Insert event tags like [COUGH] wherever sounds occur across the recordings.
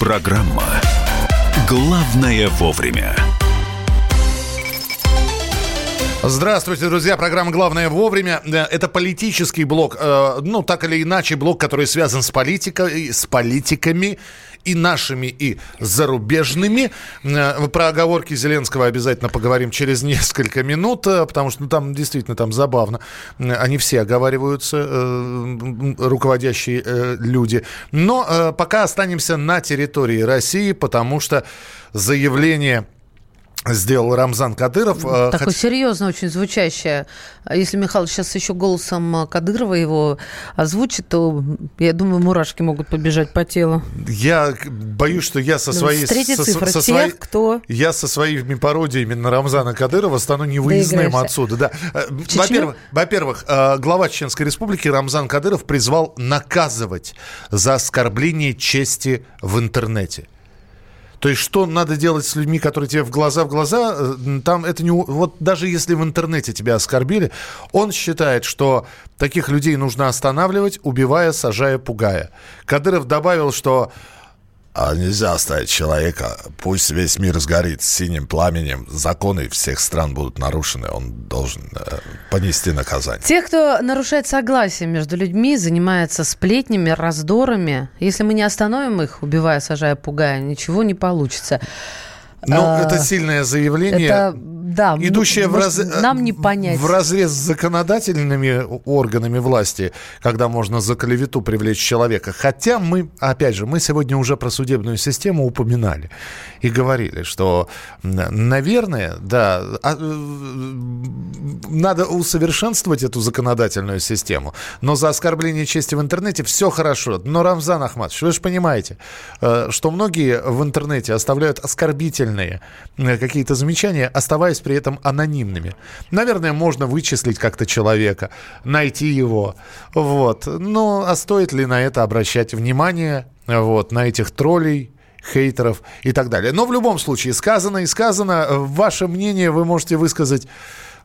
Программа «Главное вовремя». Здравствуйте, друзья. Программа «Главное вовремя». Э, это политический блок, э, ну, так или иначе, блок, который связан с политикой, с политиками и нашими, и зарубежными. Э, про оговорки Зеленского обязательно поговорим через [LAUGHS] несколько минут, потому что ну, там действительно там забавно. Они все оговариваются, руководящие люди. Но пока останемся на территории России, потому что заявление сделал Рамзан Кадыров. Э, Такое Хот... серьезно очень звучащее. Если Михаил сейчас еще голосом Кадырова его озвучит, то, я думаю, мурашки могут побежать по телу. Я боюсь, что я со своей... Третья со, цифра. Со, со Тех, кто... Я со своими пародиями на Рамзана Кадырова стану невыездным отсюда. Да. Э, во-первых, во-первых, э, глава Чеченской Республики Рамзан Кадыров призвал наказывать за оскорбление чести в интернете. То есть, что надо делать с людьми, которые тебе в глаза в глаза, э, там это не... Вот даже если в интернете тебя оскорбили, он считает, что таких людей нужно останавливать, убивая, сажая, пугая. Кадыров добавил, что а нельзя оставить человека. Пусть весь мир сгорит синим пламенем. Законы всех стран будут нарушены. Он должен э, понести наказание. Тех, кто нарушает согласие между людьми, занимается сплетнями, раздорами, если мы не остановим их, убивая, сажая, пугая, ничего не получится. Ну, а, это сильное заявление. Это, да, идущее в, раз... нам не понять. в разрез с законодательными органами власти, когда можно за клевету привлечь человека. Хотя мы, опять же, мы сегодня уже про судебную систему упоминали и говорили, что, наверное, да, а, надо усовершенствовать эту законодательную систему. Но за оскорбление чести в интернете все хорошо. Но, Рамзан Ахматович, вы же понимаете, э, что многие в интернете оставляют оскорбительные оскорбительные э, какие-то замечания, оставаясь при этом анонимными. Наверное, можно вычислить как-то человека, найти его. Вот. Но а стоит ли на это обращать внимание? Вот, на этих троллей, хейтеров и так далее. Но в любом случае, сказано и сказано, ваше мнение вы можете высказать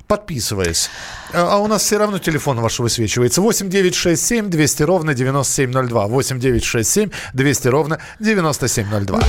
подписываясь. А, а у нас все равно телефон ваш высвечивается. 8 9 6 7 200 ровно 9702. 8 9 6 7 200 ровно 9702.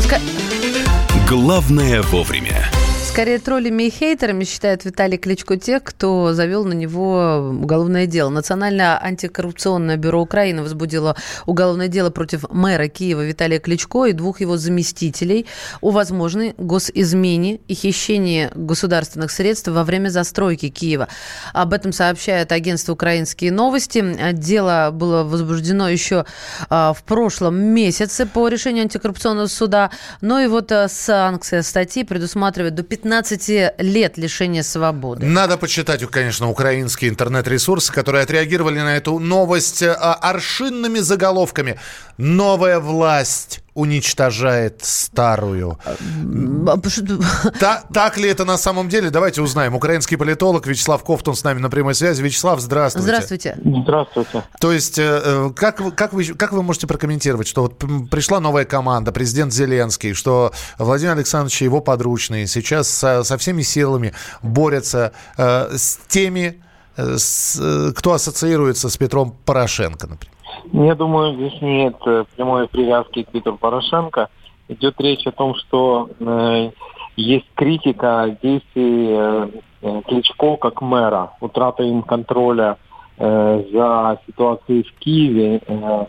Главное вовремя. Скорее троллями и хейтерами считает Виталий Кличко тех, кто завел на него уголовное дело. Национальное антикоррупционное бюро Украины возбудило уголовное дело против мэра Киева Виталия Кличко и двух его заместителей о возможной госизмене и хищении государственных средств во время застройки Киева. Об этом сообщает агентство «Украинские новости». Дело было возбуждено еще а, в прошлом месяце по решению антикоррупционного суда. Но и вот а, санкция статьи предусматривает до 15 15 лет лишения свободы. Надо почитать, конечно, украинские интернет-ресурсы, которые отреагировали на эту новость а, аршинными заголовками. Новая власть уничтожает старую. А, [LAUGHS] Та, так ли это на самом деле? Давайте узнаем. Украинский политолог Вячеслав Ковтун с нами на прямой связи. Вячеслав, здравствуйте. Здравствуйте. Здравствуйте. То есть, э, э, как, как, вы, как вы можете прокомментировать, что вот пришла новая команда, президент Зеленский, что Владимир Александрович и его подручные сейчас со, со всеми силами борются э, с теми, э, с, э, кто ассоциируется с Петром Порошенко, например? Я думаю, здесь нет э, прямой привязки к Петру Порошенко. Идет речь о том, что э, есть критика действий э, э, Кличко как мэра, утрата им контроля э, за ситуацией в Киеве, э,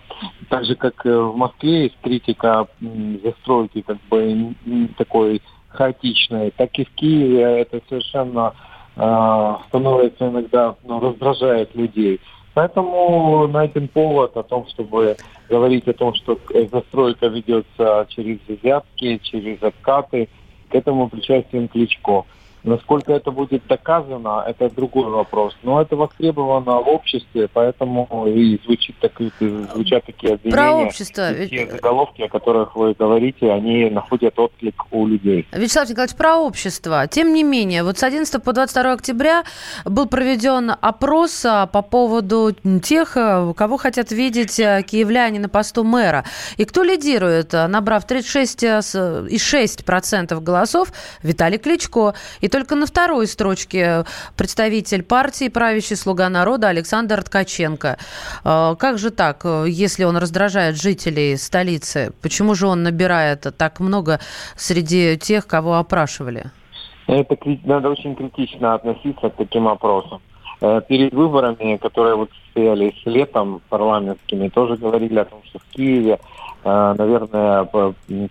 так же как в Москве есть критика э, застройки как бы такой хаотичной, так и в Киеве это совершенно э, становится иногда ну, раздражает людей. Поэтому найден повод о том, чтобы говорить о том, что застройка ведется через взятки, через откаты, к этому причастен Кличко. Насколько это будет доказано, это другой вопрос. Но это востребовано в обществе, поэтому и звучит так, звучат такие обвинения. Про общество. И те заголовки, о которых вы говорите, они находят отклик у людей. Вячеслав Николаевич, про общество. Тем не менее, вот с 11 по 22 октября был проведен опрос а, по поводу тех, а, кого хотят видеть а, киевляне на посту мэра. И кто лидирует, набрав 36,6% голосов, Виталий Кличко. И только на второй строчке представитель партии правящий «Слуга народа» Александр Ткаченко. А, как же так, если он раздражает жителей столицы? Почему же он набирает так много среди тех, кого опрашивали? Это надо очень критично относиться к таким опросам. Э, перед выборами, которые вот состоялись летом парламентскими, тоже говорили о том, что в Киеве наверное,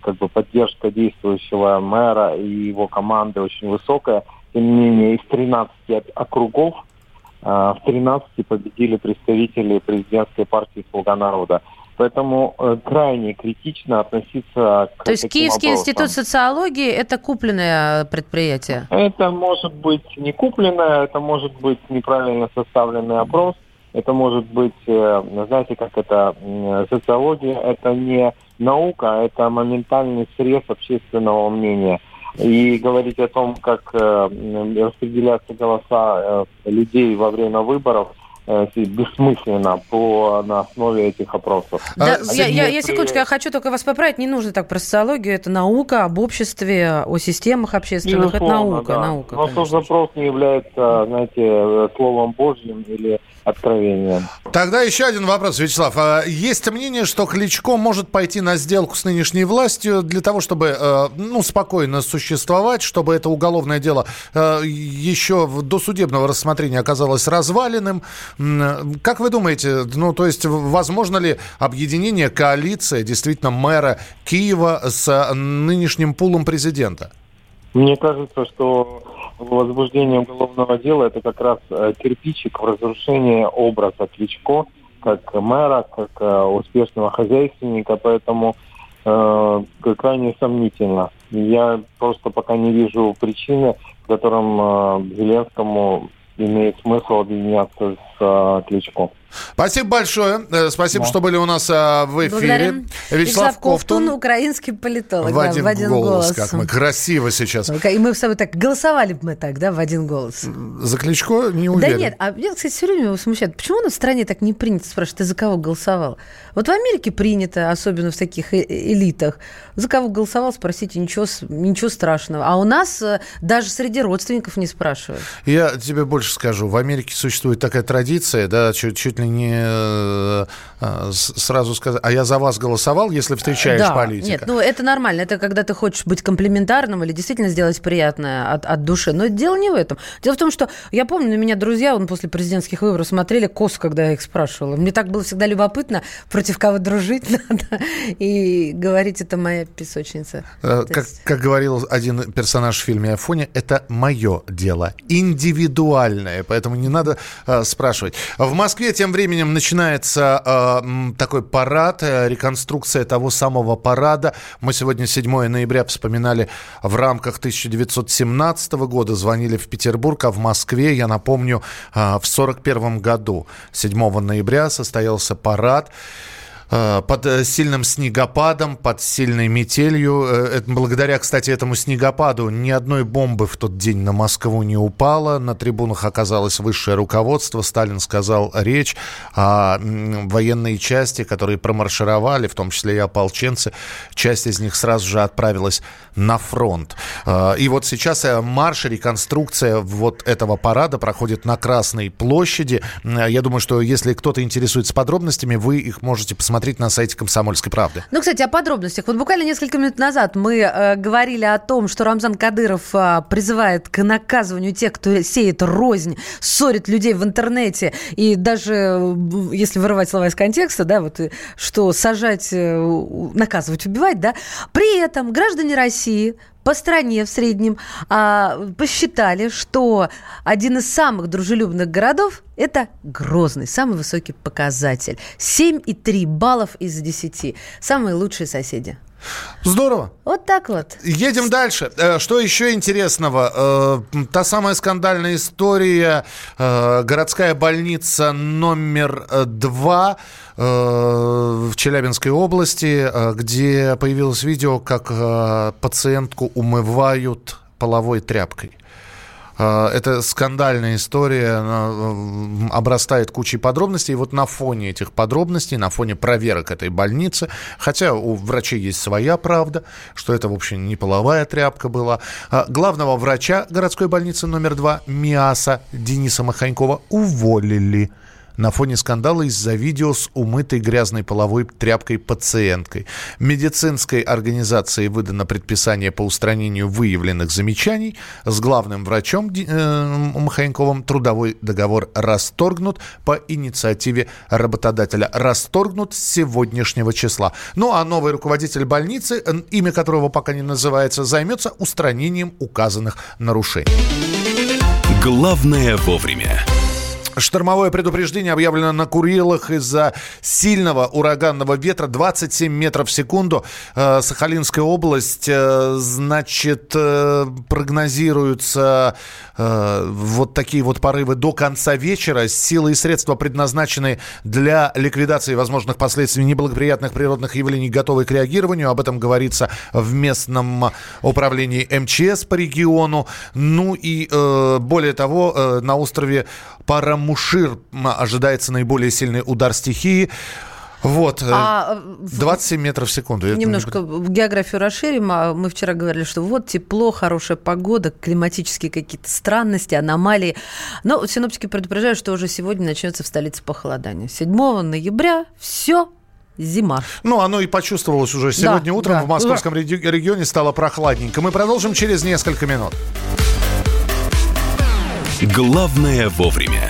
как бы поддержка действующего мэра и его команды очень высокая. Тем не менее, из 13 округов э, в 13 победили представители президентской партии «Слуга народа». Поэтому э, крайне критично относиться к То есть Киевский вопросам. институт социологии – это купленное предприятие? Это может быть не купленное, это может быть неправильно составленный опрос – это может быть, э, знаете, как это, социология, это не наука, а это моментальный срез общественного мнения. И говорить о том, как э, распределяются голоса э, людей во время выборов – бессмысленно по на основе этих опросов. Да, а я, я, я секундочку, я хочу только вас поправить, не нужно так про социологию, это наука об обществе, о системах общественных, Безусловно, это наука, да. наука. Но тот запрос не является, знаете, словом Божьим или откровением. Тогда еще один вопрос, Вячеслав. А есть мнение, что Кличко может пойти на сделку с нынешней властью для того, чтобы э, ну, спокойно существовать, чтобы это уголовное дело э, еще до судебного рассмотрения оказалось разваленным. Как вы думаете, ну, то есть, возможно ли объединение коалиции действительно мэра Киева с нынешним пулом президента? Мне кажется, что возбуждение уголовного дела это как раз э, кирпичик в разрушении образа Кличко как мэра, как э, успешного хозяйственника, поэтому э, крайне сомнительно. Я просто пока не вижу причины, в котором э, Зеленскому имеет смысл объединяться с э, Кличко. Спасибо большое. Э, спасибо, да. что были у нас а, в эфире. Благодарим. Вячеслав, Вячеслав Ковтун, Ковтун, украинский политолог. В один, да, в один голос, голос. Как мы красиво сейчас. И мы с тобой так голосовали бы мы так, да, в один голос. За Кличко не уверен. Да нет, а мне, кстати, все время его смущает. Почему у нас в стране так не принято спрашивать, ты за кого голосовал? Вот в Америке принято, особенно в таких э, элитах, за кого голосовал, спросите, ничего, ничего страшного. А у нас э, даже среди родственников не спрашивают. Я тебе больше скажу. В Америке существует такая традиция, да, чуть, чуть ли не э, э, сразу сказать, а я за вас голосовал, если встречаешь да, политика. Нет, ну это нормально. Это когда ты хочешь быть комплиментарным или действительно сделать приятное от, от души. Но дело не в этом. Дело в том, что я помню, на меня друзья он после президентских выборов смотрели кос, когда я их спрашивала. Мне так было всегда любопытно, против кого дружить [LAUGHS] надо. И говорить, это моя песочница. Э, как, есть... как говорил один персонаж в фильме «Афоне», это мое дело, индивидуальное, поэтому не надо э, спрашивать. В Москве тем временем начинается э, такой парад, э, реконструкция того самого парада. Мы сегодня 7 ноября вспоминали в рамках 1917 года, звонили в Петербург, а в Москве, я напомню, э, в 1941 году 7 ноября состоялся парад. Э, под э, сильным снегопадом, под сильной метелью. Э, благодаря, кстати, этому снегопаду ни одной бомбы в тот день на Москву не упало. На трибунах оказалось высшее руководство. Сталин сказал речь, а военные части, которые промаршировали, в том числе и ополченцы, часть из них сразу же отправилась на фронт. И вот сейчас марш, реконструкция вот этого парада проходит на Красной площади. Я думаю, что если кто-то интересуется подробностями, вы их можете посмотреть посмотреть на сайте «Комсомольской правды». Ну, кстати, о подробностях. Вот буквально несколько минут назад мы э, говорили о том, что Рамзан Кадыров э, призывает к наказыванию тех, кто сеет рознь, ссорит людей в интернете. И даже, э, если вырывать слова из контекста, да, вот, э, что сажать, э, наказывать, убивать, да. При этом граждане России по стране в среднем а, посчитали, что один из самых дружелюбных городов – это Грозный, самый высокий показатель. 7,3 баллов из 10. Самые лучшие соседи. Здорово. Вот так вот. Едем дальше. Э, что еще интересного? Э, та самая скандальная история. Э, городская больница номер два в Челябинской области, где появилось видео, как пациентку умывают половой тряпкой. А, это скандальная история, обрастает кучей подробностей. И вот на фоне этих подробностей, на фоне проверок этой больницы, хотя у врачей есть своя правда, что это, в общем, не половая тряпка была, а главного врача городской больницы номер два МИАСа Дениса Маханькова уволили на фоне скандала из-за видео с умытой грязной половой тряпкой пациенткой. Медицинской организации выдано предписание по устранению выявленных замечаний. С главным врачом э, Махаенковым трудовой договор расторгнут по инициативе работодателя. Расторгнут с сегодняшнего числа. Ну а новый руководитель больницы, имя которого пока не называется, займется устранением указанных нарушений. Главное вовремя. Штормовое предупреждение объявлено на Курилах из-за сильного ураганного ветра 27 метров в секунду. Э, Сахалинская область, э, значит, э, прогнозируются вот такие вот порывы до конца вечера. Силы и средства, предназначенные для ликвидации возможных последствий неблагоприятных природных явлений, готовы к реагированию. Об этом говорится в местном управлении МЧС по региону. Ну и более того, на острове Парамушир ожидается наиболее сильный удар стихии. Вот, э, а, 27 метров в секунду. Немножко не... географию расширим. А мы вчера говорили, что вот тепло, хорошая погода, климатические какие-то странности, аномалии. Но синоптики предупреждают, что уже сегодня начнется в столице похолодание. 7 ноября все зима. Ну, оно и почувствовалось уже сегодня да, утром да. в московском регионе стало прохладненько. Мы продолжим через несколько минут. Главное вовремя.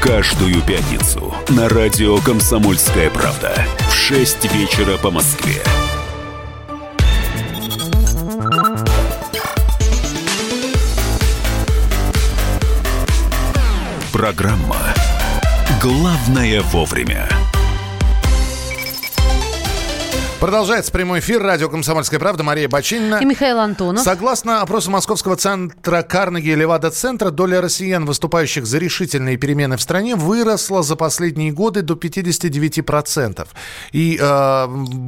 Каждую пятницу на радио «Комсомольская правда» в 6 вечера по Москве. Программа «Главное вовремя». Продолжается прямой эфир. Радио «Комсомольская правда». Мария Бочинина. И Михаил Антонов. Согласно опросу Московского центра Карнеги и Левада-центра, доля россиян, выступающих за решительные перемены в стране, выросла за последние годы до 59%. И э,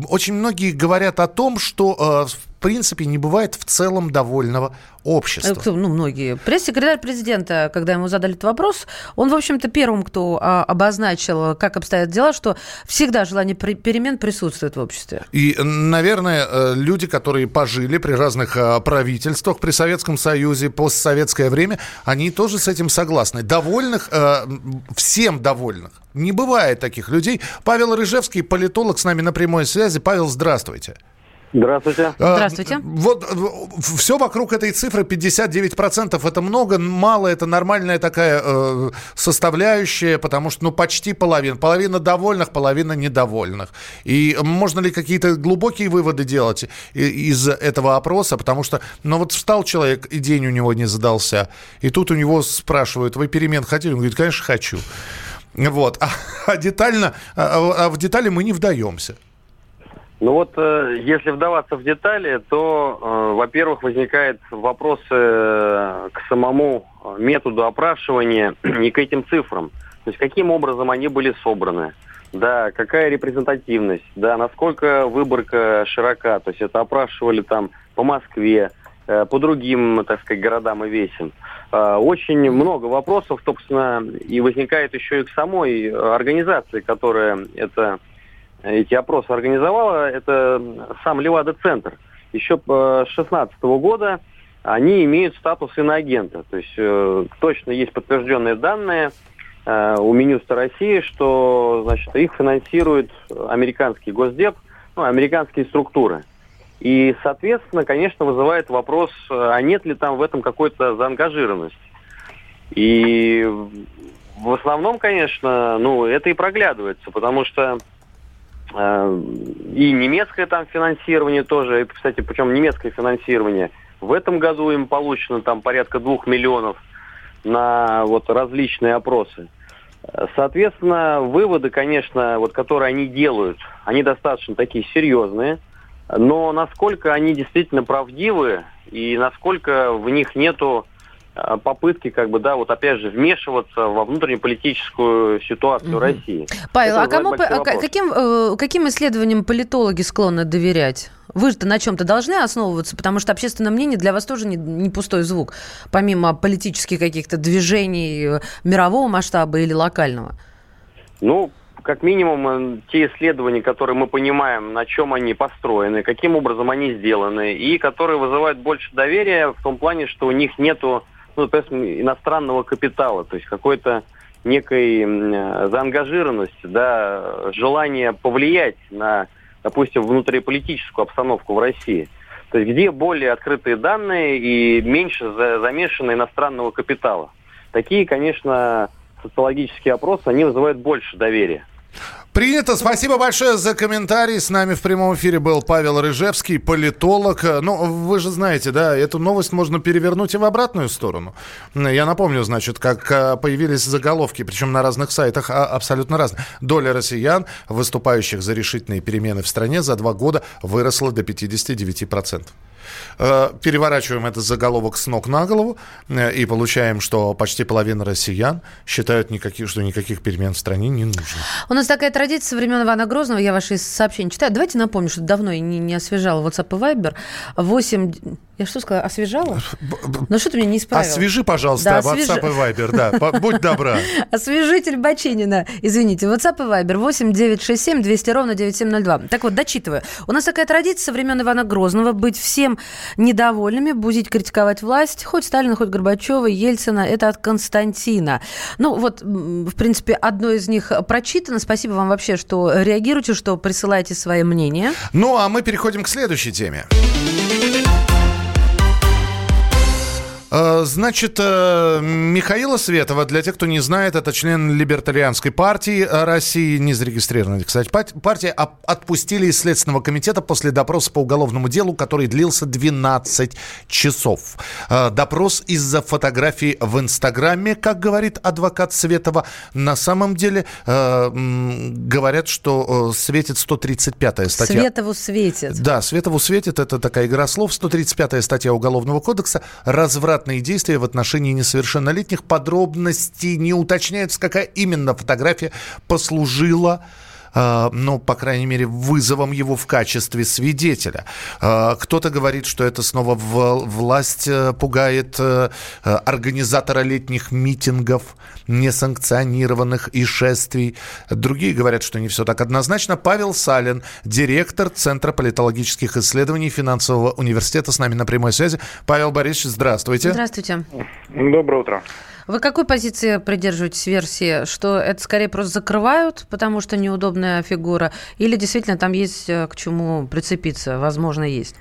очень многие говорят о том, что э, принципе не бывает в целом довольного общества. Кто, ну, многие. Пресс-секретарь президента, когда ему задали этот вопрос, он, в общем-то, первым, кто а, обозначил, как обстоят дела, что всегда желание при, перемен присутствует в обществе. И, наверное, э, люди, которые пожили при разных а, правительствах, при Советском Союзе, постсоветское время, они тоже с этим согласны. Довольных, э, всем довольных. Не бывает таких людей. Павел Рыжевский, политолог, с нами на прямой связи. Павел, здравствуйте. Здравствуйте. А, Здравствуйте. Вот все вокруг этой цифры 59% это много, мало, это нормальная такая э, составляющая, потому что ну почти половина. Половина довольных, половина недовольных. И можно ли какие-то глубокие выводы делать из этого опроса? Потому что, ну вот встал человек, и день у него не задался, и тут у него спрашивают, вы перемен хотели? Он говорит, конечно, хочу. Вот. А, [LAUGHS] а детально, а, а в детали мы не вдаемся. Ну вот, э, если вдаваться в детали, то, э, во-первых, возникает вопрос э, к самому методу опрашивания [CLEARS THROAT] и к этим цифрам. То есть каким образом они были собраны, да, какая репрезентативность, да, насколько выборка широка. То есть это опрашивали там по Москве, по другим, так сказать, городам и весям. Очень много вопросов, собственно, и возникает еще и к самой организации, которая это эти опросы организовала, это сам Левада-центр. Еще с 2016 года они имеют статус иноагента. То есть э, точно есть подтвержденные данные. э, у Минюста России, что значит, их финансирует американский госдеп, ну, американские структуры. И, соответственно, конечно, вызывает вопрос, а нет ли там в этом какой-то заангажированности. И в основном, конечно, ну, это и проглядывается, потому что э, и немецкое там финансирование тоже, кстати, причем немецкое финансирование, в этом году им получено там порядка двух миллионов на вот различные опросы. Соответственно, выводы, конечно, вот, которые они делают, они достаточно такие серьезные, но насколько они действительно правдивы и насколько в них нету Э, попытки, как бы, да, вот опять же, вмешиваться во внутреннеполитическую ситуацию угу. России. Павел, Это а кому, а каким, э, каким исследованиям политологи склонны доверять? Вы же на чем-то должны основываться, потому что общественное мнение для вас тоже не, не пустой звук, помимо политических каких-то движений э, мирового масштаба или локального. Ну, как минимум, те исследования, которые мы понимаем, на чем они построены, каким образом они сделаны, и которые вызывают больше доверия в том плане, что у них нету ну, есть иностранного капитала, то есть какой-то некой заангажированности, да, желание повлиять на, допустим, внутриполитическую обстановку в России. То есть где более открытые данные и меньше замешано иностранного капитала. Такие, конечно, социологические опросы, они вызывают больше доверия. Принято. Спасибо большое за комментарий. С нами в прямом эфире был Павел Рыжевский, политолог. Ну, вы же знаете, да, эту новость можно перевернуть и в обратную сторону. Я напомню, значит, как а, появились заголовки, причем на разных сайтах а, абсолютно разные. Доля россиян, выступающих за решительные перемены в стране, за два года выросла до 59%. Э, переворачиваем этот заголовок с ног на голову э, и получаем, что почти половина россиян считают, никаких, что никаких перемен в стране не нужно. У нас такая традиция со времен Ивана Грозного. Я ваши сообщения читаю. Давайте напомню, что давно я не, не освежала WhatsApp и Viber. 8 я что сказала? Освежала? Ну что ты меня не исправил? Освежи, пожалуйста, да, освеж... WhatsApp и Viber, да. Будь добра. [LAUGHS] Освежитель Бачинина. Извините, WhatsApp и Viber 8 967 200 ровно 9702. Так вот, дочитываю. У нас такая традиция со времен Ивана Грозного быть всем недовольными, бузить, критиковать власть, хоть Сталина, хоть Горбачева, Ельцина. Это от Константина. Ну вот, в принципе, одно из них прочитано. Спасибо вам вообще, что реагируете, что присылаете свои мнения. Ну, а мы переходим к следующей теме. Э, значит, э, Михаила Светова, для тех, кто не знает, это член Либертарианской партии России, не зарегистрированной, кстати, партия, отпустили из Следственного комитета после допроса по уголовному делу, который длился 12 часов. Э, допрос из-за фотографий в Инстаграме, как говорит адвокат Светова. На самом деле говорят, что светит 135-я статья. Светову светит. Да, Светову светит, это такая игра слов. 135-я статья Уголовного кодекса. Разврат развратные действия в отношении несовершеннолетних. Подробности не уточняются, какая именно фотография послужила ну, по крайней мере, вызовом его в качестве свидетеля. Uh, кто-то говорит, что это снова власть uh, пугает организатора летних митингов, несанкционированных и шествий. Другие говорят, что не все так однозначно. Павел Салин, директор Центра политологических исследований Финансового университета, с нами на прямой связи. Павел Борисович, здравствуйте. Здравствуйте. Доброе утро. Вы какой позиции придерживаетесь версии, что это скорее просто закрывают, потому что неудобная фигура, или действительно там есть э, к чему прицепиться, возможно, есть?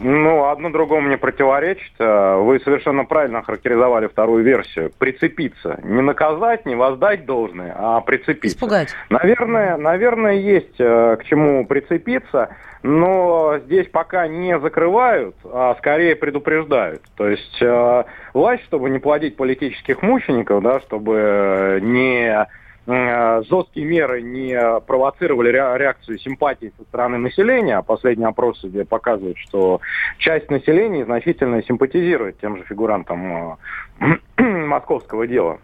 Ну, одно другому не противоречит. Э, вы совершенно правильно характеризовали вторую версию. Прицепиться. Не наказать, не воздать должное, а прицепиться. Испугать. Наверное, наверное, есть э, к чему прицепиться, но здесь пока не закрывают, а скорее предупреждают. То есть э, власть, чтобы не плодить политических мучеников, да, чтобы не жесткие меры не провоцировали реакцию симпатии со стороны населения, а последние опросы показывают, что часть населения значительно симпатизирует тем же фигурантам э, [CLEARS THROAT] московского дела.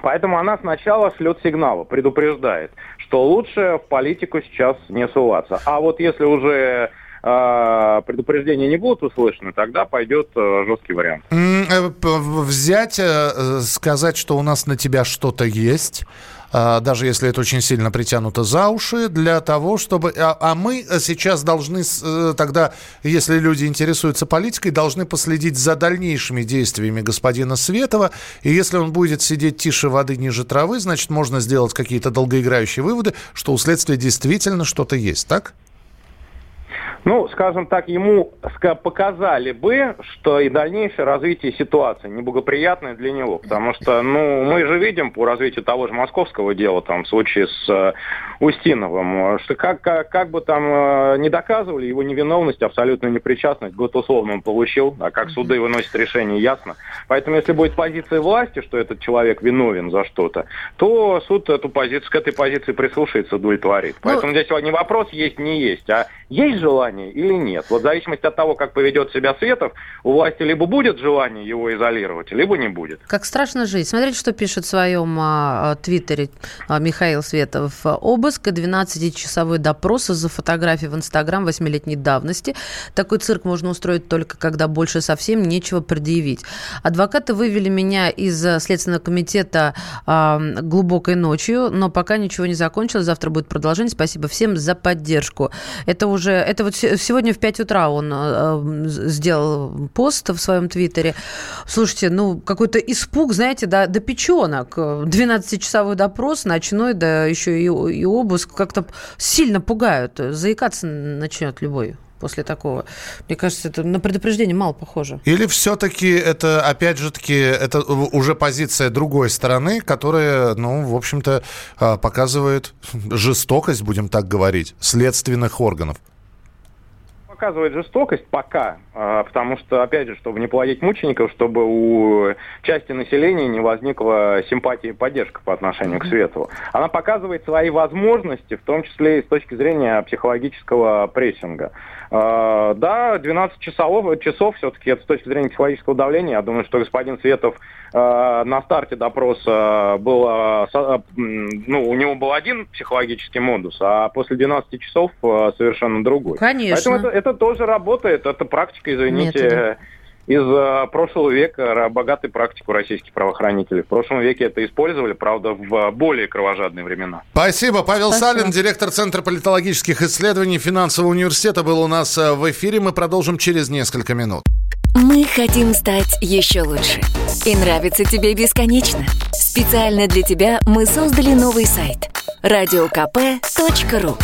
Поэтому она сначала шлет сигналы, предупреждает, что лучше в политику сейчас не суваться. А вот если уже э, предупреждения не будут услышаны, тогда пойдет жесткий вариант. Взять, сказать, что у нас на тебя что-то есть, даже если это очень сильно притянуто за уши, для того, чтобы... А, а мы сейчас должны э, тогда, если люди интересуются политикой, должны последить за дальнейшими действиями господина Светова. И если он будет сидеть тише воды ниже травы, значит, можно сделать какие-то долгоиграющие выводы, что у следствия действительно что-то есть, так? Ну, скажем так, ему показали бы, что и дальнейшее развитие ситуации неблагоприятное для него. Потому что, ну, мы же видим по развитию того же московского дела, там, в случае с э, Устиновым, что как, как, как бы там э, не доказывали его невиновность, абсолютную непричастность, год условно он получил, а как суды выносят решение, ясно. Поэтому, если будет позиция власти, что этот человек виновен за что-то, то суд эту позицию, к этой позиции прислушается, удовлетворит. Ну, Поэтому здесь не вопрос есть, не есть, а есть желание или нет. Вот в зависимости от того, как поведет себя Светов, у власти либо будет желание его изолировать, либо не будет. Как страшно жить. Смотрите, что пишет в своем а, твиттере а, Михаил Светов. Обыск и 12-часовой допрос за фотографии в Инстаграм 8-летней давности. Такой цирк можно устроить только, когда больше совсем нечего предъявить. Адвокаты вывели меня из Следственного комитета а, глубокой ночью, но пока ничего не закончилось. Завтра будет продолжение. Спасибо всем за поддержку. Это уже, это вот сегодня в 5 утра он э, сделал пост в своем твиттере. Слушайте, ну, какой-то испуг, знаете, до, до печенок. 12-часовой допрос ночной, да еще и, и обыск как-то сильно пугают. Заикаться начнет любой после такого. Мне кажется, это на предупреждение мало похоже. Или все-таки это, опять же таки, это уже позиция другой стороны, которая, ну, в общем-то, а, показывает жестокость, будем так говорить, следственных органов показывает жестокость пока, а, потому что, опять же, чтобы не плодить мучеников, чтобы у части населения не возникла симпатия и поддержка по отношению к Светову. Она показывает свои возможности, в том числе и с точки зрения психологического прессинга. А, да, 12 часов, часов все-таки это с точки зрения психологического давления. Я думаю, что господин Светов а, на старте допроса был, ну, у него был один психологический модус, а после 12 часов совершенно другой. Конечно. Поэтому это, это это тоже работает, это практика, извините, Методы. Из э, прошлого века, богатой практику российских правоохранителей. В прошлом веке это использовали, правда, в более кровожадные времена. Спасибо. Павел Спасибо. Салин, директор Центра политологических исследований Финансового университета, был у нас э, в эфире. Мы продолжим через несколько минут. Мы хотим стать еще лучше. И нравится тебе бесконечно. Специально для тебя мы создали новый сайт – радиокп.ру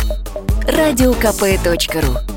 радиокп.ру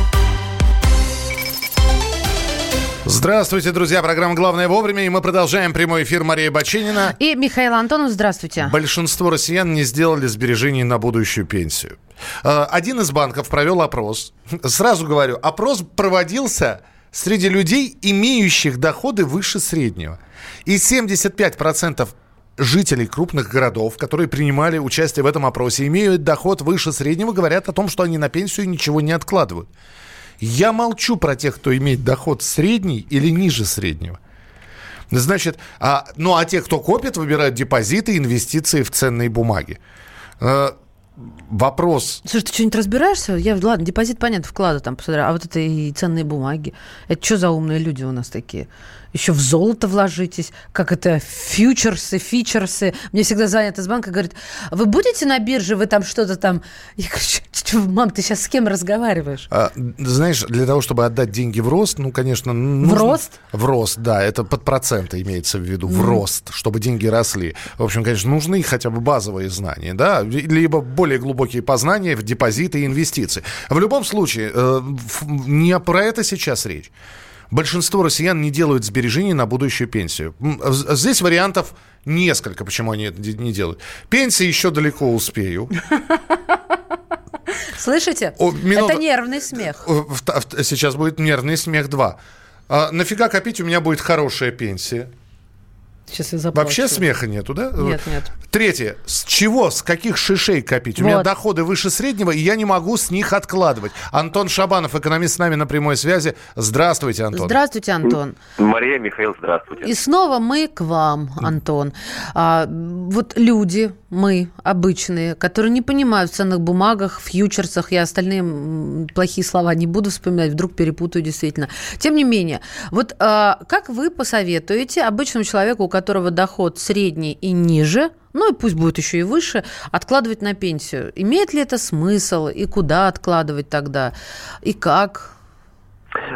Здравствуйте, друзья. Программа «Главное вовремя». И мы продолжаем прямой эфир Мария Бачинина. И Михаил Антонов. Здравствуйте. Большинство россиян не сделали сбережений на будущую пенсию. Э, один из банков провел опрос. Сразу говорю, опрос проводился среди людей, имеющих доходы выше среднего. И 75% жителей крупных городов, которые принимали участие в этом опросе, имеют доход выше среднего, говорят о том, что они на пенсию ничего не откладывают. Я молчу про тех, кто имеет доход средний или ниже среднего. Значит, а, ну а те, кто копит, выбирают депозиты, инвестиции в ценные бумаги. Э, вопрос. Слушай, ты что-нибудь разбираешься? Я, ладно, депозит, понятно, вклады там, посмотри, а вот это и ценные бумаги. Это что за умные люди у нас такие? Еще в золото вложитесь, как это, фьючерсы, фичерсы. Мне всегда звонят из банка, говорят, вы будете на бирже, вы там что-то там... Я говорю, мам, ты сейчас с кем разговариваешь? А, знаешь, для того, чтобы отдать деньги в рост, ну, конечно... Нужно... В рост? В рост, да, это под проценты имеется в виду, в mm. рост, чтобы деньги росли. В общем, конечно, нужны хотя бы базовые знания, да, либо более глубокие познания в депозиты и инвестиции. В любом случае, э, не про это сейчас речь большинство россиян не делают сбережений на будущую пенсию. Здесь вариантов несколько, почему они это не делают. Пенсии еще далеко успею. Слышите? О, минут... Это нервный смех. Сейчас будет нервный смех 2. А, нафига копить, у меня будет хорошая пенсия. Сейчас я заплачу. Вообще смеха нету, да? Нет, нет. Третье. С чего, с каких шишей копить? У меня Вот. доходы выше среднего, и я не могу с них откладывать. Антон Шабанов, экономист с нами на прямой связи. Здравствуйте, Антон. Здравствуйте, Антон. Мария, Михаил, здравствуйте. И снова мы к вам, Антон. А, вот люди, мы, обычные, которые не понимают в ценных бумагах, фьючерсах, я остальные плохие слова не буду вспоминать, вдруг перепутаю действительно. Тем не менее, вот а, как вы посоветуете обычному человеку, у которого доход средний и ниже, ну и пусть будет еще и выше, откладывать на пенсию? Имеет ли это смысл и куда откладывать тогда? И как?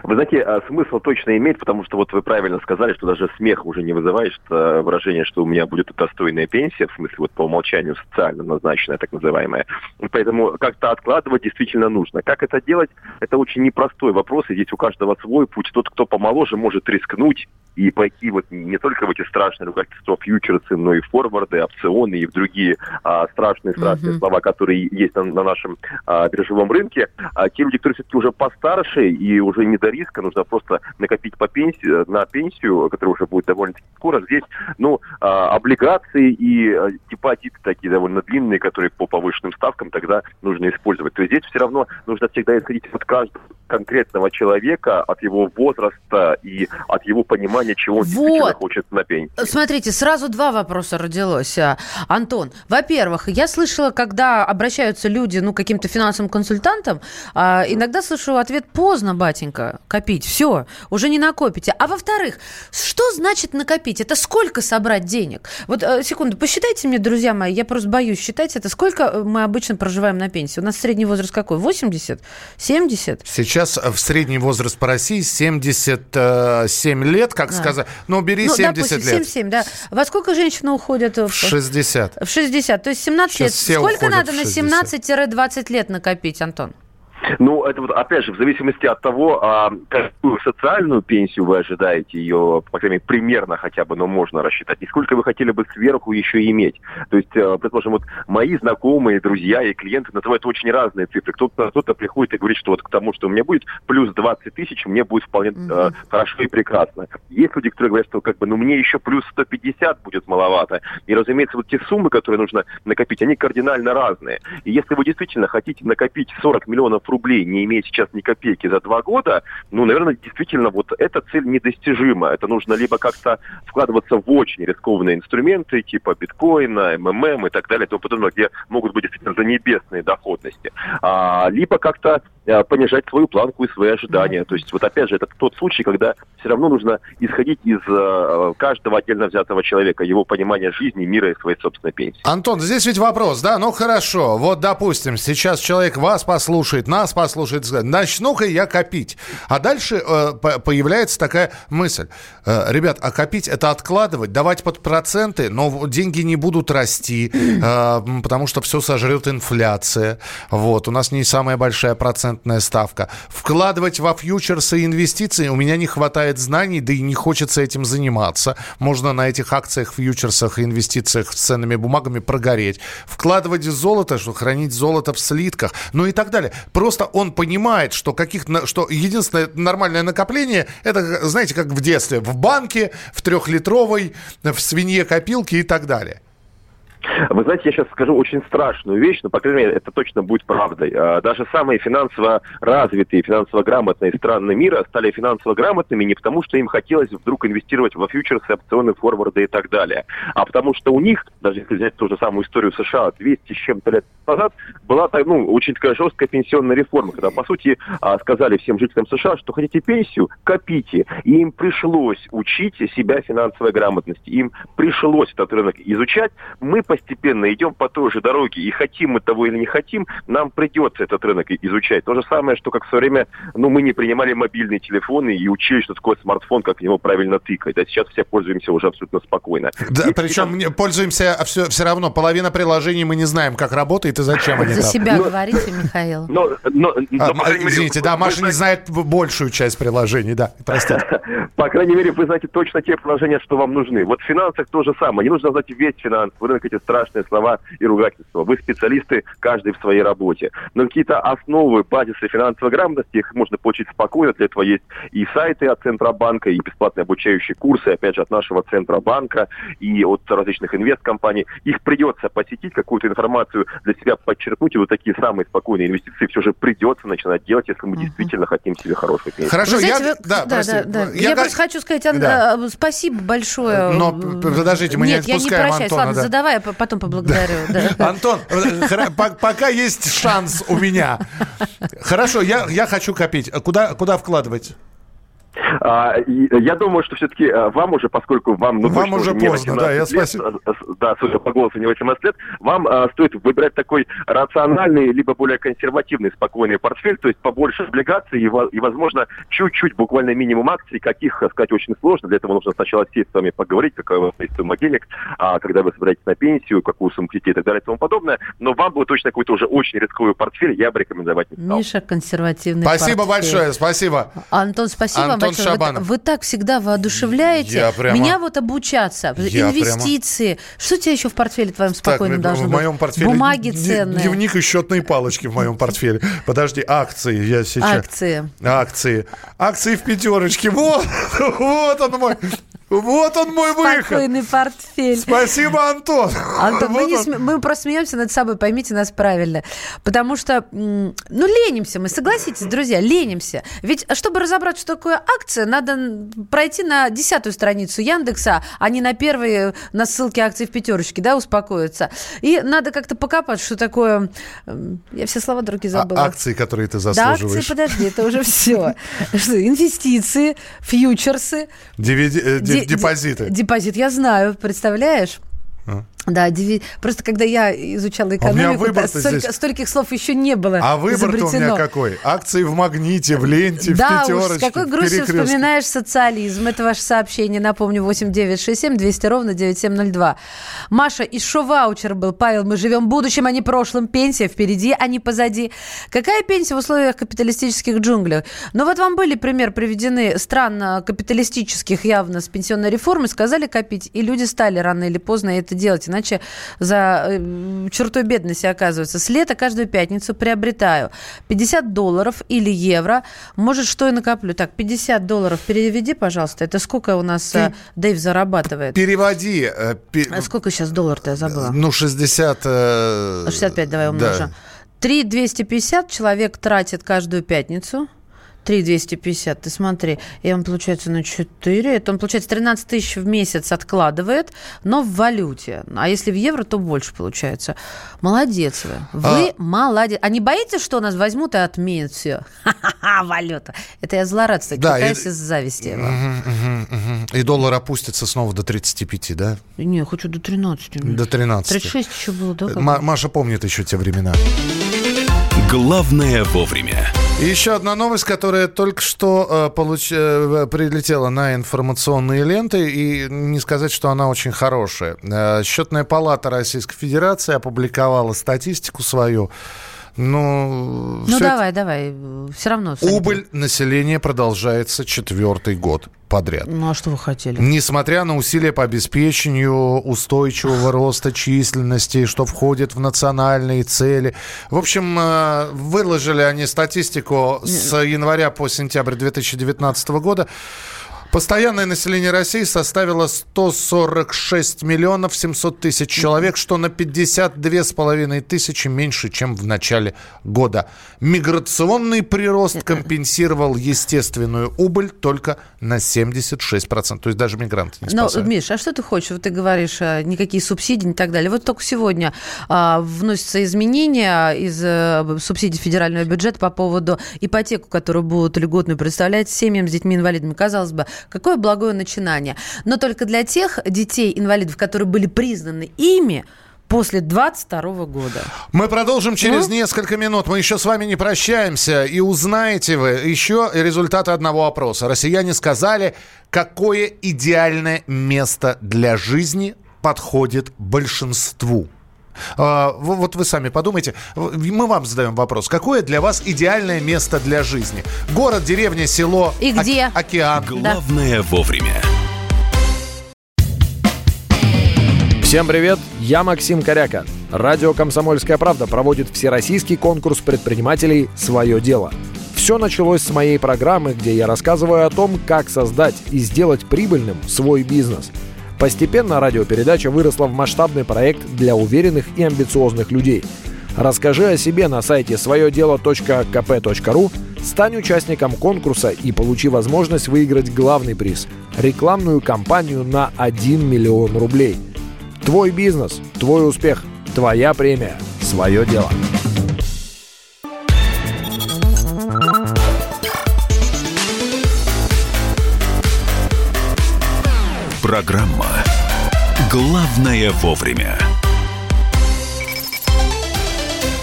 Вы знаете, а, смысл точно имеет, потому что вот вы правильно сказали, что даже смех уже не вызывает что выражение, что у меня будет достойная пенсия, в смысле вот по умолчанию социально назначенная, так называемая. Поэтому как-то откладывать действительно нужно. Как это делать, это очень непростой вопрос, и здесь у каждого свой путь. Тот, кто помоложе, может рискнуть и пойти вот не только в эти страшные ругательства фьючерсы, но и форварды, опционы и в другие а, страшные страшные Мгм. слова, которые есть на, на нашем а, биржевом рынке. А те люди, которые все-таки уже постарше и уже не до риска, нужно просто накопить по пенсии, на пенсию, которая уже будет довольно скоро. Здесь, ну, а, облигации и а, депозиты такие довольно длинные, которые по повышенным ставкам тогда нужно использовать. То есть здесь все равно нужно всегда исходить от каждого конкретного человека, от его возраста и от его понимания, чего он действительно Вот. хочет на пенсии. Смотрите, сразу два вопроса родилось. А, Антон, во-первых, я слышала, когда обращаются люди, ну, каким-то финансовым консультантам, а, иногда слышу ответ «поздно, батенька, копить, все, уже не накопите». А во-вторых, что значит накопить? Это сколько собрать денег? Вот, э, секунду, посчитайте мне, друзья мои, я просто боюсь считать это. Сколько э, мы обычно проживаем на пенсии? У нас средний возраст какой? 80? 70? Сейчас в средний возраст по России 77 лет, как Да. сказать. Ну, бери ну, 70 допустим, лет. 77, да. Во сколько женщины уходят? В 60. В 60, то есть 17 Сейчас лет. Сколько надо на 60? 17-20 лет накопить, Антон? Ну, это вот, опять же, в зависимости от того, а, какую социальную пенсию вы ожидаете, ее, по крайней мере, примерно хотя бы, но можно рассчитать, и сколько вы хотели бы сверху еще иметь. То есть, э, предположим, вот мои знакомые, друзья и клиенты называют очень разные цифры. Кто-то кто приходит и говорит, что вот к тому, что у меня будет плюс 20 тысяч, мне будет вполне э, хорошо и прекрасно. Есть люди, которые говорят, что как бы, ну, мне еще плюс 150 будет маловато. И, разумеется, вот те суммы, которые нужно накопить, они кардинально разные. И если вы действительно хотите накопить 40 миллионов рублей, не имея сейчас ни копейки за два года, ну, наверное, действительно, вот эта цель недостижима. Это нужно либо как-то вкладываться в очень рискованные инструменты, типа биткоина, МММ и так далее, и тому подобное, где могут быть действительно занебесные доходности. А, либо как-то э, понижать свою планку и свои ожидания. То есть, вот опять же, это тот случай, когда все равно нужно исходить из э, каждого отдельно взятого человека, его понимания жизни, мира и своей собственной пенсии. Антон, здесь ведь вопрос, да? Ну хорошо, вот допустим, сейчас человек вас послушает, нас послушает, скажет, начну-ка я копить. А дальше э, по- появляется такая мысль. Э, ребят, а копить это откладывать, давать под проценты, но деньги не будут расти, э, потому что все сожрет инфляция. Вот, у нас не самая большая процентная ставка. Вкладывать во фьючерсы и инвестиции у меня не хватает знаний, да и не хочется этим заниматься. Можно на этих акциях, фьючерсах и инвестициях с ценными бумагами прогореть. Вкладывать в золото, что хранить золото в слитках, ну и так далее. Просто он понимает, что, каких, что единственное нормальное накопление, это, знаете, как в детстве, в банке, в трехлитровой, в свинье копилке и так далее. Вы знаете, я сейчас скажу очень страшную вещь, но, по крайней мере, это точно будет правдой. А, Даже самые финансово развитые, финансово грамотные страны мира стали финансово грамотными не потому, что им хотелось вдруг инвестировать во фьючерсы, опционы, форварды и так далее, а потому что у них, даже если взять ту же самую историю США 200 с чем-то лет назад, была ну, очень такая жесткая пенсионная реформа, когда, по сути, а, сказали всем жителям США, что хотите пенсию, копите. И им пришлось учить себя финансовой грамотности. Им пришлось этот рынок изучать. Мы постепенно идем по той же дороге. И хотим мы того или не хотим, нам придется этот рынок и- изучать. То же самое, что как в свое время, ну, мы не принимали мобильные телефоны и учили, что такое смартфон, как в него правильно тыкать. А сейчас все пользуемся уже абсолютно спокойно. Да, Если причем мне пользуемся все, все равно. Половина приложений мы не знаем, как работает и зачем они За там. себя Ну, говорите, Михаил. Но, но, А, но, мере, извините, да, Маша не знает большую часть приложений, да, простите. [LAUGHS] По крайней мере, вы знаете точно те приложения, что вам нужны. Вот в финансах то же самое. Не нужно знать весь финансовый рынок, эти страшные слова и ругательства. Вы специалисты, каждый в своей работе. Но какие-то основы, базисы финансовой грамотности, их можно получить спокойно. Для этого есть и сайты от Центробанка, и бесплатные обучающие курсы, опять же, от нашего Центробанка, и от различных инвесткомпаний. Их придется посетить, какую-то информацию для себя подчеркнуть, и вот такие самые спокойные инвестиции все же придется начинать делать, если мы действительно хотим себе хорошую пенсию. Хорошо, Вы я... знаете, вы- Да, да, прости. да, да. Я Я, просто хочу сказать, Ан- Да. э, спасибо большое. Но, подождите, мы не Нет, я не отпускаем прощаюсь. Антона, Ладно, да. задавай, потом поблагодарю. да. Антон, э, пока есть шанс у меня. Хорошо, я, я хочу копить. Куда, куда вкладывать? А, и я думаю, что все-таки вам уже, поскольку вам... Ну, Вам уже не поздно, да, 18 я спасибо. а, а, Да, судя по голосу, не 18 лет, вам а, стоит выбирать такой рациональный, либо более консервативный, спокойный портфель, то есть побольше облигаций и, и, возможно, чуть-чуть, буквально минимум акций, каких сказать очень сложно. Для этого нужно сначала сесть с вами поговорить, какая у вас есть сумма денег, а, когда вы собираетесь на пенсию, какую сумму детей и так далее и тому подобное. Но вам бы точно какой-то уже очень рисковый портфель я бы рекомендовать не стал. Миша консервативный Спасибо портфель. большое, спасибо. Антон, спасибо вам Антон большое. Вы, Шабанов. вы так всегда воодушевляете. Я прямо- Меня вот обучаться. Я Инвестиции. Что у тебя еще в портфеле твоем спокойном Так, должно в быть? моем портфеле Бумаги ценные. Дневник и счетные палочки в моем портфеле. Подожди, акции я сейчас. Акции. Акции. Акции в пятерочке. Вот, [LAUGHS] вот он мой. Вот он мой выход. Спокойный портфель. Спасибо, Антон. Антон, мы, Вот не он. сме- мы просто смеемся над собой, поймите нас правильно. Потому что, ну, ленимся мы, согласитесь, друзья, ленимся. Ведь, чтобы разобрать, что такое акция, надо пройти на десятую страницу Яндекса, а не на первые, на ссылке акций в пятерочке, да, успокоиться. И надо как-то покопать, что такое... Я все слова другие А- забыла. акции, которые ты да, акции, заслуживаешь. подожди, это уже все. [LAUGHS] Инвестиции, фьючерсы, Дивиди- э, Депозиты. де- Депозит, я знаю, представляешь? Да, диви- просто когда я изучала А экономику, да, выбор-то столько- здесь- стольких слов еще не было А выбор-то у меня какой? Акции в магните, в ленте, Да в пятерочке. с какой грустью вспоминаешь социализм. Это ваше сообщение. Напомню, 8967 200 ровно 9702. Маша, из шо ваучер был. Павел, мы живем будущим, а не прошлым. Пенсия впереди, а не позади. Какая пенсия в условиях капиталистических джунглей? Ну вот вам были пример приведены стран а, капиталистических явно с пенсионной реформой. Сказали копить, и люди стали рано или поздно это делать. Иначе за э, чертой бедности оказывается. С лета каждую пятницу приобретаю 50 долларов или евро. Может, что и накоплю. Так, 50 долларов переведи, пожалуйста. Это сколько у нас э, Дэйв зарабатывает? Переводи. э, пе- А сколько сейчас доллар-то я забыла? Ну, 60... э, 65 давай да. умножим. 3 250 человек тратит каждую пятницу. 3 250, ты смотри, и он получается на 4, это он получается 13 тысяч в месяц откладывает, но в валюте. А если в евро, то больше получается. Молодец вы. Вы молодец. А не боитесь, что нас возьмут и отменят все? Ха-ха-ха, валюта. Это я злорадствую, Да, китайцы и- из зависти. его. И доллар опустится снова до 35, да? Не, хочу до 13. у меня. До 13. 36 еще было, да? Маша помнит еще те времена. Главное вовремя. Еще одна новость, которая только что э, получ- э, прилетела на информационные ленты, и не сказать, что она очень хорошая. Э, Счетная палата Российской Федерации опубликовала статистику свою. Ну, Ну всё это- давай, давай, все равно. Убыль населения продолжается четвертый год подряд. Ну а что вы хотели? Несмотря на усилия по обеспечению устойчивого роста численности, что входит в национальные цели. В общем, э, выложили они статистику с января по сентябрь 2019 года. Постоянное население России составило 146 миллионов 700 тысяч человек, что на 52 с половиной тысячи меньше, чем в начале года. Миграционный прирост компенсировал естественную убыль только на 76%. То есть даже мигранты не спасают. Миш, а что ты хочешь? Вот ты говоришь, а, никакие субсидии и так далее. Вот только сегодня а, вносятся изменения из а, субсидий федерального бюджета по поводу ипотеку, которую будут льготную представлять семьям с детьми-инвалидами. Казалось бы, какое благое начинание. Но только для тех детей-инвалидов, которые были признаны ими после 22 года. Мы продолжим через несколько минут. Мы еще с вами не прощаемся. И узнаете вы еще результаты одного опроса. Россияне сказали, какое идеальное место для жизни подходит большинству. А, Вот вы сами подумайте. Мы вам задаем вопрос. Какое для вас идеальное место для жизни? Город, деревня, село, И где? океан. Главное вовремя. Всем привет, я Максим Коряка. Радио «Комсомольская правда» проводит всероссийский конкурс предпринимателей «Свое дело». Все началось с моей программы, где я рассказываю о том, как создать и сделать прибыльным свой бизнес. Постепенно радиопередача выросла в масштабный проект для уверенных и амбициозных людей. Расскажи о себе на сайте своедело.кп.ру, стань участником конкурса и получи возможность выиграть главный приз – рекламную кампанию на 1 миллион рублей. Твой бизнес, твой успех, твоя премия, свое дело. Программа «Главное вовремя».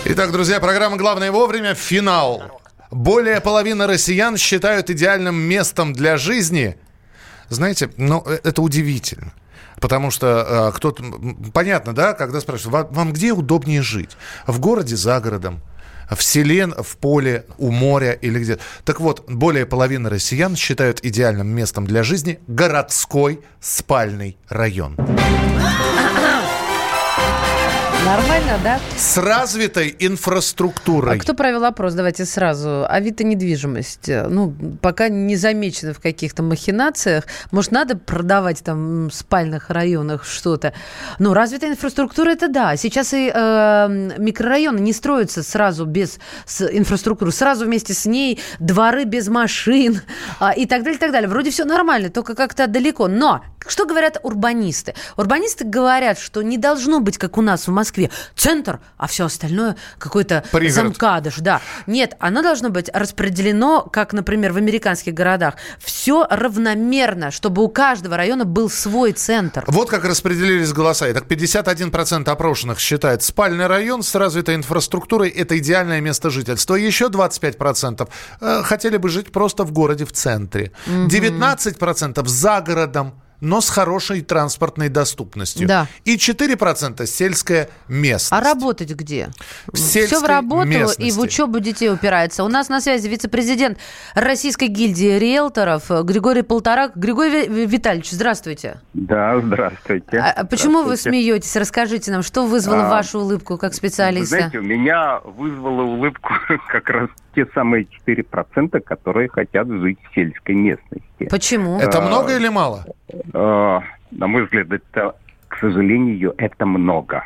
Итак, друзья, программа «Главное вовремя». Финал. Более половины россиян считают идеальным местом для жизни. Знаете, ну, э, это удивительно. Потому что э, кто-то... Понятно, да, когда спрашивают, вам, вам где удобнее жить? В городе, за городом? В селе, в поле, у моря или где. Так вот, более половины россиян считают идеальным местом для жизни городской спальный район. [LAUGHS] Нормально, да? С развитой инфраструктурой. А кто провел опрос? Давайте сразу. Авито недвижимость. Ну, пока не замечено в каких-то махинациях. Может, надо продавать там в спальных районах что-то. Но развитая инфраструктура это да. Сейчас и э, микрорайоны не строятся сразу без с инфраструктуры. Сразу вместе с ней дворы без машин а, и так далее, и так далее. Вроде все нормально, только как-то далеко. Но что говорят урбанисты? Урбанисты говорят, что не должно быть, как у нас в Москве, центр, а все остальное какой-то замкадыш. Да. Нет, оно должно быть распределено, как, например, в американских городах. Все равномерно, чтобы у каждого района был свой центр. Вот как распределились голоса. Итак, 51% опрошенных считает спальный район с развитой инфраструктурой – это идеальное место жительства. Еще 25% э, хотели бы жить просто в городе в центре. 19% за городом но с хорошей транспортной доступностью. Да. И 4% сельская местность. А работать где? Все в работу местности. и в учебу детей упирается. У нас на связи вице-президент Российской гильдии риэлторов Григорий Полторак. Григорий Ви- Витальевич, здравствуйте. Да, здравствуйте. А почему вы Здравствуйте. смеетесь? Расскажите нам, что вызвало А, вашу улыбку как Вы специалиста? знаете, у меня вызвало улыбку [LAUGHS] как раз те самые 4%, которые хотят жить в сельской местности. Почему? Это А, много или мало? Э, На мой взгляд, это, к сожалению, это много.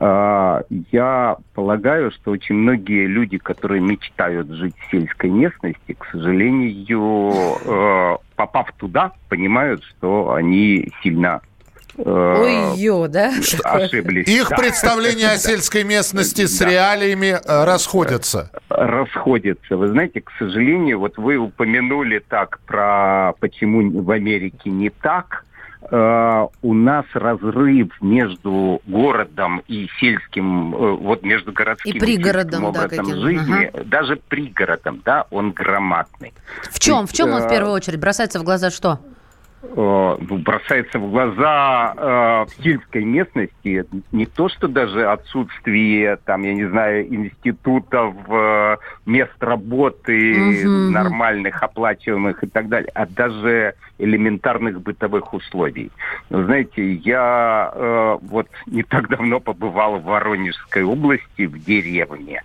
Э, Я полагаю, что очень многие люди, которые мечтают жить в сельской местности, к сожалению, э, попав туда, понимают, что они сильно э, Ой-ё, да? ошиблись. Их Да. представления о сельской местности с Да. реалиями э, расходятся. расходятся. Вы знаете, к сожалению, вот вы упомянули так про почему в Америке не так. Э, у нас разрыв между городом и сельским, э, вот между городским И пригородом, да, образом каким. жизни, даже пригородом, да, он громадный. В чем? В чем он в Э, первую очередь? Бросается в глаза что? Э, ну, бросается в глаза э, в сельской местности не то, что даже отсутствие, там, я не знаю, институтов, э, мест работы Мгм. нормальных, оплачиваемых и так далее, а даже элементарных бытовых условий. Вы знаете, я э, вот не так давно побывал в Воронежской области, в деревне.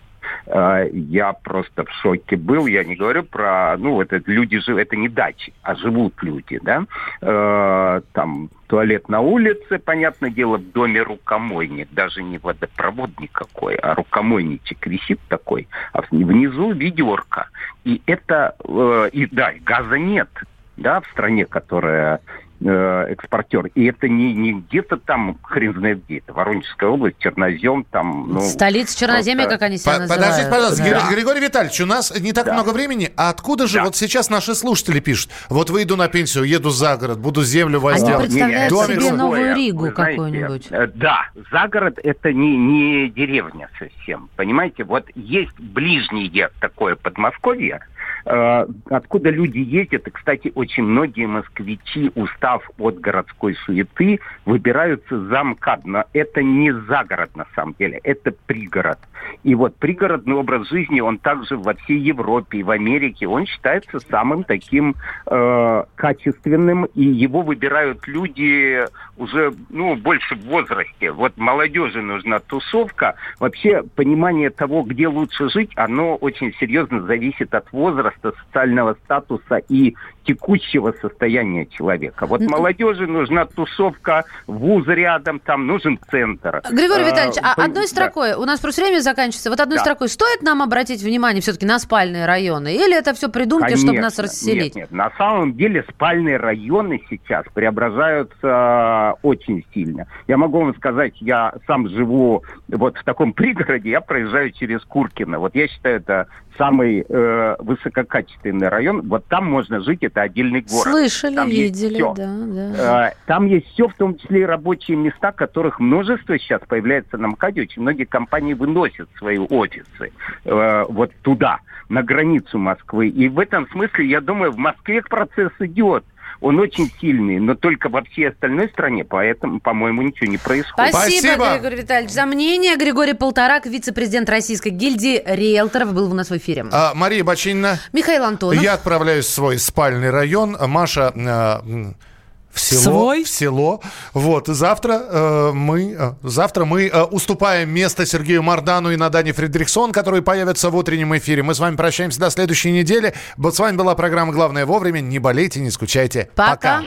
Э, Я просто в шоке был. Я не говорю про, ну, вот это люди живут, это не дачи, а живут люди, да. Э, Там туалет на улице, понятное дело, в доме рукомойник, даже не водопровод никакой, а рукомойничек висит такой, а внизу ведерко. И это, э, и да, газа нет, да, в стране, которая экспортер. И это не, не где-то там, хрен знает где, это Воронежская область, Чернозем, там, ну... Столица Черноземья, просто- как они себя По- называют. Подождите, пожалуйста, Да. Гри- Григорий Витальевич, у нас не так Да. много времени, а откуда же Да. вот сейчас наши слушатели пишут? Вот выйду на пенсию, еду за город, буду землю Они возделывать. представляют домик себе. Новую. Ригу какую-нибудь. э, Да, за город это не, не деревня совсем. Понимаете, вот есть ближнее такое Подмосковье, Э, откуда люди ездят, и, кстати, очень многие москвичи, устав от городской суеты, выбираются за МКАД. Но это не загород на самом деле, это пригород. И вот пригородный образ жизни, он также во всей Европе и в Америке, он считается самым таким э, качественным, и его выбирают люди уже, ну, больше в возрасте. Вот молодежи нужна тусовка. Вообще понимание того, где лучше жить, оно очень серьезно зависит от возраста, социального статуса и текущего состояния человека. Вот молодежи нужна тусовка, вуз рядом, там нужен центр. Григорий а, Витальевич, а, одной строкой, да. у нас просто время заканчивается, вот одной да. строкой, стоит нам обратить внимание все-таки на спальные районы? Или это все придумки, Конечно. чтобы нас расселить? Нет, нет, на самом деле спальные районы сейчас преображаются э, очень сильно. Я могу вам сказать, я сам живу вот в таком [LAUGHS] пригороде, я проезжаю через Куркино. Вот я считаю, это самый э, высококачественный район. Вот там можно жить, это отдельный город. Слышали, там видели, да, да. Э, там есть все, в том числе и рабочие места, которых множество сейчас появляется на МКАДе. Очень многие компании выносят свои офисы э, вот туда, на границу Москвы. И в этом смысле, я думаю, в Москве процесс идет он очень сильный, но только во всей остальной стране, поэтому, по-моему, ничего не происходит. Спасибо, Спасибо, Григорий Витальевич, за мнение. Григорий Полторак, вице-президент Российской гильдии риэлторов, был у нас в эфире. А, Мария Бочинина. Михаил Антонов. Я отправляюсь в свой спальный район. Маша... Э, в село, Свой? в село. Вот, завтра э, мы, э, завтра мы э, уступаем место Сергею Мардану и Надане Фредериксон, которые появятся в утреннем эфире. Мы с вами прощаемся до следующей недели. Вот с вами была программа «Главное вовремя». Не болейте, не скучайте. Пока. Пока.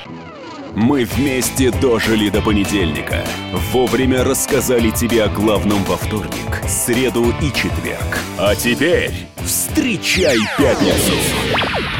Мы вместе дожили до понедельника. Вовремя рассказали тебе о главном во вторник, среду и четверг. А теперь встречай пятницу!